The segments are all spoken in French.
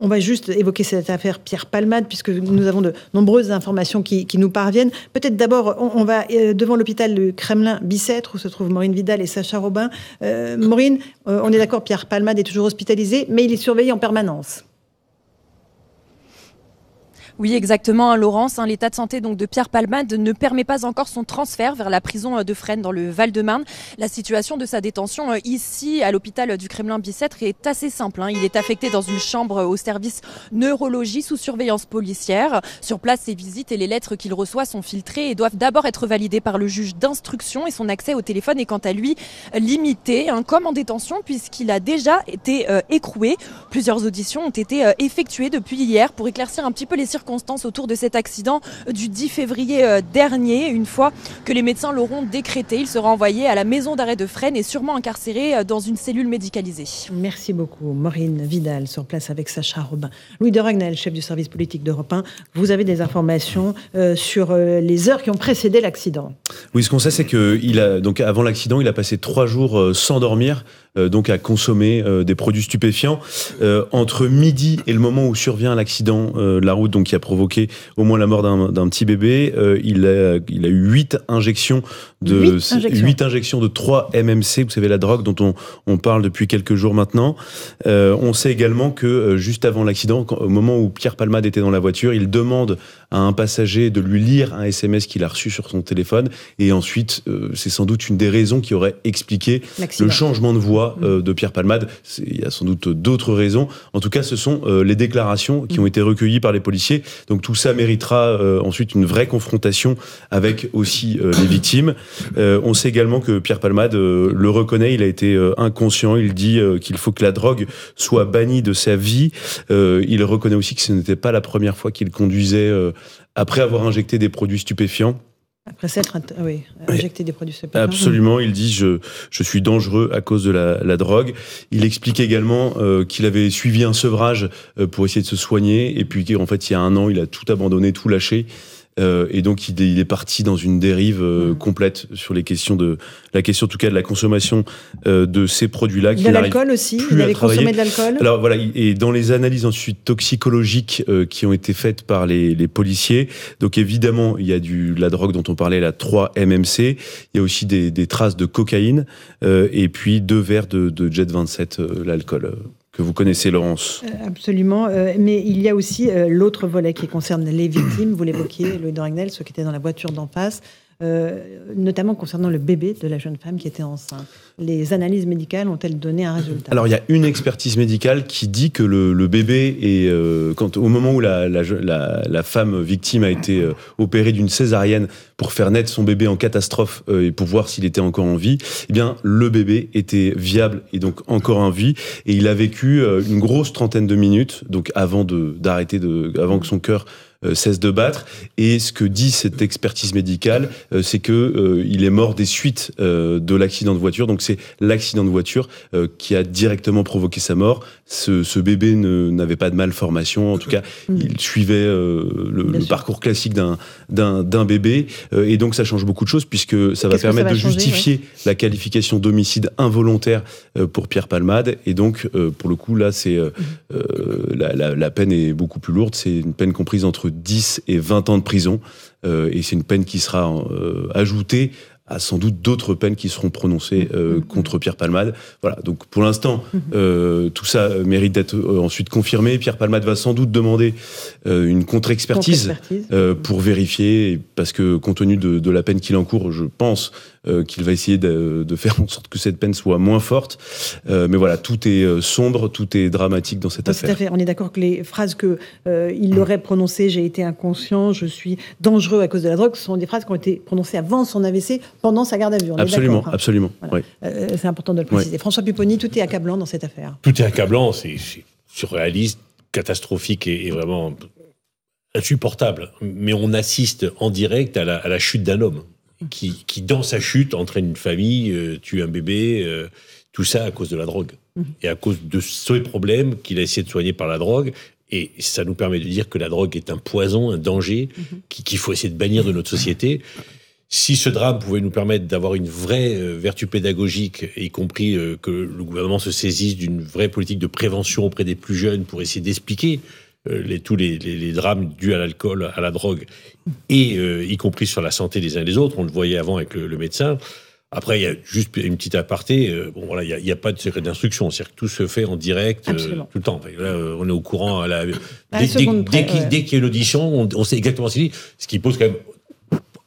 On va juste évoquer cette affaire Pierre Palmade, puisque nous avons de nombreuses informations qui, nous parviennent. Peut-être d'abord, on, va devant l'hôpital du Kremlin-Bicêtre, où se trouvent Maureen Vidal et Sacha Robin. Maureen, on est d'accord, Pierre Palmade est toujours hospitalisé, mais il est surveillé en permanence. Oui, exactement, hein, Laurence. Hein, l'état de santé donc de Pierre Palmade ne permet pas encore son transfert vers la prison euh, de Fresnes dans le Val-de-Marne. La situation de sa détention euh, ici à l'hôpital du Kremlin-Bicêtre est assez simple. Hein. Il est affecté dans une chambre au service neurologie sous surveillance policière. Sur place, ses visites et les lettres qu'il reçoit sont filtrées et doivent d'abord être validées par le juge d'instruction et son accès au téléphone est quant à lui limité, comme en détention puisqu'il a déjà été euh, écroué. Plusieurs auditions ont été effectuées depuis hier pour éclaircir un petit peu les circonstances autour de cet accident du 10 février euh, dernier. Une fois que les médecins l'auront décrété, il sera envoyé à la maison d'arrêt de Fresnes et sûrement incarcéré euh, dans une cellule médicalisée. Merci beaucoup, Maureen Vidal, sur place avec Sacha Robin. Louis de Ragnel, chef du service politique d'Europe 1, vous avez des informations euh, sur les heures qui ont précédé l'accident. Oui, ce qu'on sait, c'est que donc avant l'accident, il a passé trois jours sans dormir donc à consommer euh, des produits stupéfiants. Euh, entre midi et le moment où survient l'accident de la route, donc qui a provoqué au moins la mort d'un petit bébé, il, a, il a eu huit injections de 8 injections. de 3 MMC, vous savez la drogue dont on, on parle depuis quelques jours maintenant. on sait également que juste avant l'accident, au moment où Pierre Palmade était dans la voiture, il demande à un passager de lui lire un SMS qu'il a reçu sur son téléphone et ensuite c'est sans doute une des raisons qui aurait expliqué le changement de voix euh, de Pierre Palmade. Il y a sans doute d'autres raisons. En tout cas, ce sont euh, les déclarations qui ont été recueillies par les policiers. Donc tout ça méritera euh, ensuite une vraie confrontation avec aussi les victimes. on sait également que Pierre Palmade le reconnaît, il a été inconscient, il dit qu'il faut que la drogue soit bannie de sa vie. il reconnaît aussi que ce n'était pas la première fois qu'il conduisait après avoir injecté des produits stupéfiants. Après s'être oui, injecté des produits stupéfiants. Absolument, il dit je, je suis dangereux à cause de la, la drogue. Il explique également euh, qu'il avait suivi un sevrage euh, pour essayer de se soigner et puis qu'en fait il y a un an il a tout abandonné, tout lâché euh, et donc il est, parti dans une dérive euh, complète sur les questions de la question en tout cas de la consommation euh, de ces produits-là. De l'alcool aussi. Il avait consommé de l'alcool? Alors voilà, et dans les analyses ensuite toxicologiques qui ont été faites par les, les, policiers, donc évidemment il y a du la drogue dont on parlait, la 3 MMC. Il y a aussi des, des traces de cocaïne et puis deux verres de, de Jet 27, l'alcool que vous connaissez, Laurence? Euh, absolument. Euh, mais il y a aussi euh, l'autre volet qui concerne les victimes. Vous l'évoquiez, Louis Doragnel, ceux qui étaient dans la voiture d'en face. Notamment concernant le bébé de la jeune femme qui était enceinte. Les analyses médicales ont-elles donné un résultat? Alors il y a une expertise médicale qui dit que le, bébé est, quand, au moment où la, femme victime a été opérée d'une césarienne pour faire naître son bébé en catastrophe euh, et pour voir s'il était encore en vie, eh bien, le bébé était viable et donc encore en vie. Et il a vécu euh, une grosse trentaine de minutes, donc avant de, d'arrêter de, avant que son cœur euh, cesse de battre. Et ce que dit cette expertise médicale, c'est que il est mort des suites de l'accident de voiture. Donc c'est l'accident de voiture qui a directement provoqué sa mort. Ce, ce bébé n'avait pas de malformation. En tout cas, mm. il suivait le, le parcours classique d'un d'un bébé. Euh, et donc ça change beaucoup de choses puisque ça va permettre de justifier la qualification d'homicide involontaire euh, pour Pierre Palmade. Et donc, euh, pour le coup, là, c'est mhm. la, la, peine est beaucoup plus lourde. C'est une peine comprise entre 10 et 20 ans de prison. et c'est une peine qui sera ajoutée à sans doute d'autres peines qui seront prononcées euh, mm-hmm. contre Pierre Palmade. Voilà, donc pour l'instant, mm-hmm. euh, tout ça mérite d'être euh, ensuite confirmé. Pierre Palmade va sans doute demander une contre-expertise pour vérifier, parce que compte tenu de, de la peine qu'il encourt, je pense euh, qu'il va essayer de, de, faire en sorte que cette peine soit moins forte. Euh, mais voilà, tout est euh, sombre, tout est dramatique dans cette affaire. On est d'accord que les phrases que il aurait prononcées, j'ai été inconscient, je suis dangereux à cause de la drogue, ce sont des phrases qui ont été prononcées avant son AVC, pendant sa garde à vue. absolument, hein. absolument. c'est important de le préciser. François Pupponi, tout est accablant dans cette affaire. Tout est accablant, c'est surréaliste, catastrophique et, vraiment insupportable. Mais on assiste en direct à la chute d'un homme qui, qui, dans sa chute, entraîne une famille, euh, tue un bébé, euh, tout ça à cause de la drogue. Mhm. Et à cause de ce problème qu'il a essayé de soigner par la drogue. Et ça nous permet de dire que la drogue est un poison, un danger, mhm. qu'il faut essayer de bannir de notre société. Si ce drame pouvait nous permettre d'avoir une vraie euh, vertu pédagogique, y compris euh, que le gouvernement se saisisse d'une vraie politique de prévention auprès des plus jeunes pour essayer d'expliquer euh, les, tous les, les, drames dus à l'alcool, à la drogue, et y compris sur la santé des uns et des autres, on le voyait avant avec le, le médecin. Après, il y a juste une petite aparté. bon, voilà, il n'y a, a, pas de secret d'instruction. C'est-à-dire que tout se fait en direct tout le temps. Là, on est au courant. À la, dès, dès, dès qu'il y a l'audition, on, on, sait exactement ce qu'il dit, ce qui pose quand même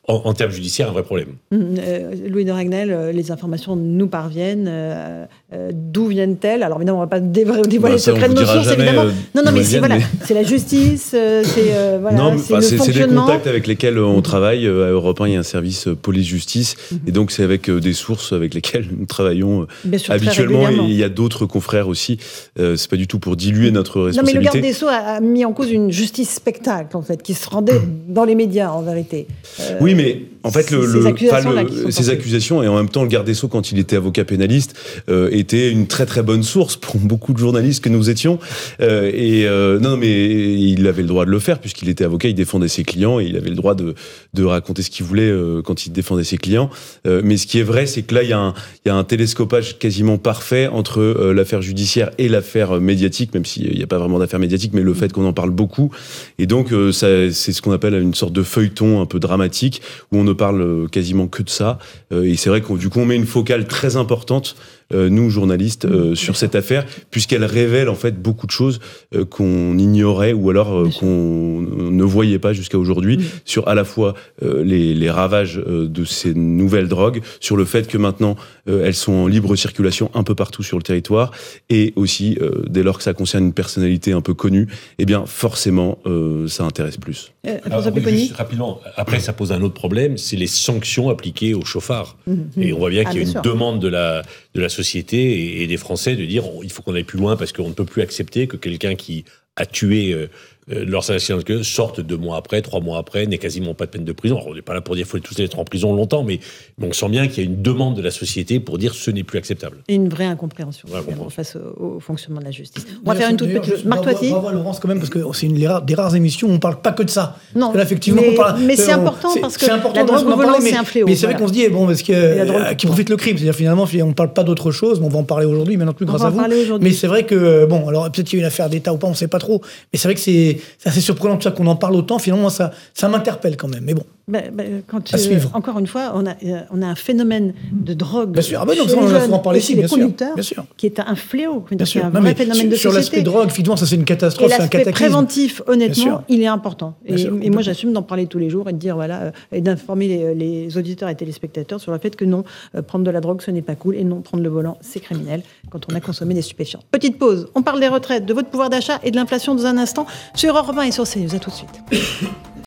en, termes judiciaires, un vrai problème. Mmh, euh, Louis de Ragnel, euh, les informations nous parviennent. Euh, d'où viennent-elles? Alors évidemment, on ne va pas dévoiler bah, le secret de nos sources, évidemment. non, non, mais c'est voilà, la justice, c'est voilà, les contacts avec lesquels on mmh. travaille. À Europe 1, il y a un service police-justice. Mmh. Et donc, c'est avec des sources avec lesquelles nous travaillons habituellement. Et il y a d'autres confrères aussi. c'est pas du tout pour diluer notre responsabilité. Non, mais le garde des Sceaux a, mis en cause une justice spectacle, en fait, qui se rendait dans les médias, en vérité. oui, mais en fait, le, ces, accusations, ces accusations, et en même temps, le garde des Sceaux, quand il était avocat pénaliste, euh, était une très très bonne source pour beaucoup de journalistes que nous étions. Euh, et euh, non, mais il avait le droit de le faire, puisqu'il était avocat, il défendait ses clients, et il avait le droit de, de raconter ce qu'il voulait quand il défendait ses clients. mais ce qui est vrai, c'est que là, il y, a un, il y a un télescopage quasiment parfait entre l'affaire judiciaire et l'affaire médiatique, même s'il n'y a pas vraiment d'affaire médiatique, mais le fait qu'on en parle beaucoup. Et donc, c'est ce qu'on appelle une sorte de feuilleton un peu dramatique où on parle quasiment que de ça. Euh, et c'est vrai qu'on du coup on met une focale très importante nous journalistes euh, sur cette affaire puisqu'elle révèle en fait beaucoup de choses qu'on ignorait ou alors qu'on ne voyait pas jusqu'à aujourd'hui sur à la fois les, les, ravages de ces nouvelles drogues, sur le fait que maintenant elles sont en libre circulation un peu partout sur le territoire et aussi dès lors que ça concerne une personnalité un peu connue, eh bien forcément ça intéresse plus. Alors, rapidement, après ça pose un autre problème, c'est les sanctions appliquées aux chauffards. Mhm. Et on voit bien ah, qu'il y a une demande de la, de la société et, des Français de dire il faut qu'on aille plus loin parce qu'on ne peut plus accepter que quelqu'un qui a tué euh, euh, leurs que sortent deux mois après, trois mois après, n'est quasiment pas de peine de prison. Alors, on n'est pas là pour dire qu'il faut tous être en prison longtemps, mais, on sent bien qu'il y a une demande de la société pour dire ce n'est plus acceptable. Et une vraie incompréhension face au, fonctionnement de la justice. On va faire une toute petite. Marc Toiti Bravo Laurence, quand même, parce que c'est une des rares, émissions où on ne parle pas que de ça. Non, effectivement, mais, c'est important parce que important la drogue au volant, c'est un fléau. Mais c'est vrai qu'on se dit, bon, parce que, euh, qui profite le crime. C'est-à-dire, finalement, on ne parle pas d'autre chose, mais on va en parler aujourd'hui, maintenant plus grâce à vous. Mais c'est vrai que, bon, alors peut-être qu'il y a une affaire d'État ou pas, on ne sait pas trop. Mais c'est vrai que c'est assez surprenant tout ça qu'on en parle autant, finalement, ça, ça m'interpelle quand même. Mais bon. Bah, bah, quand, à suivre. Encore une fois, on a, euh, on a un phénomène de drogue. Bien sûr, ah ben non, on en a parlé ici, bien, sûr, bien sûr. Qui est un fléau, bien sûr. un vrai phénomène de sur l'aspect drogue, finalement, ça c'est une catastrophe, c'est un cataclysme. préventif, honnêtement, il est important. Et, moi, j'assume d'en parler tous les jours et de dire, voilà, euh, et d'informer les, auditeurs et téléspectateurs sur le fait que non, euh, prendre de la drogue, ce n'est pas cool, et non, prendre le volant, c'est criminel quand on a consommé des stupéfiants. Petite pause, on parle des retraites, de votre pouvoir d'achat et de l'inflation dans un instant sur Europe 1 et sur CNews. À tout de suite.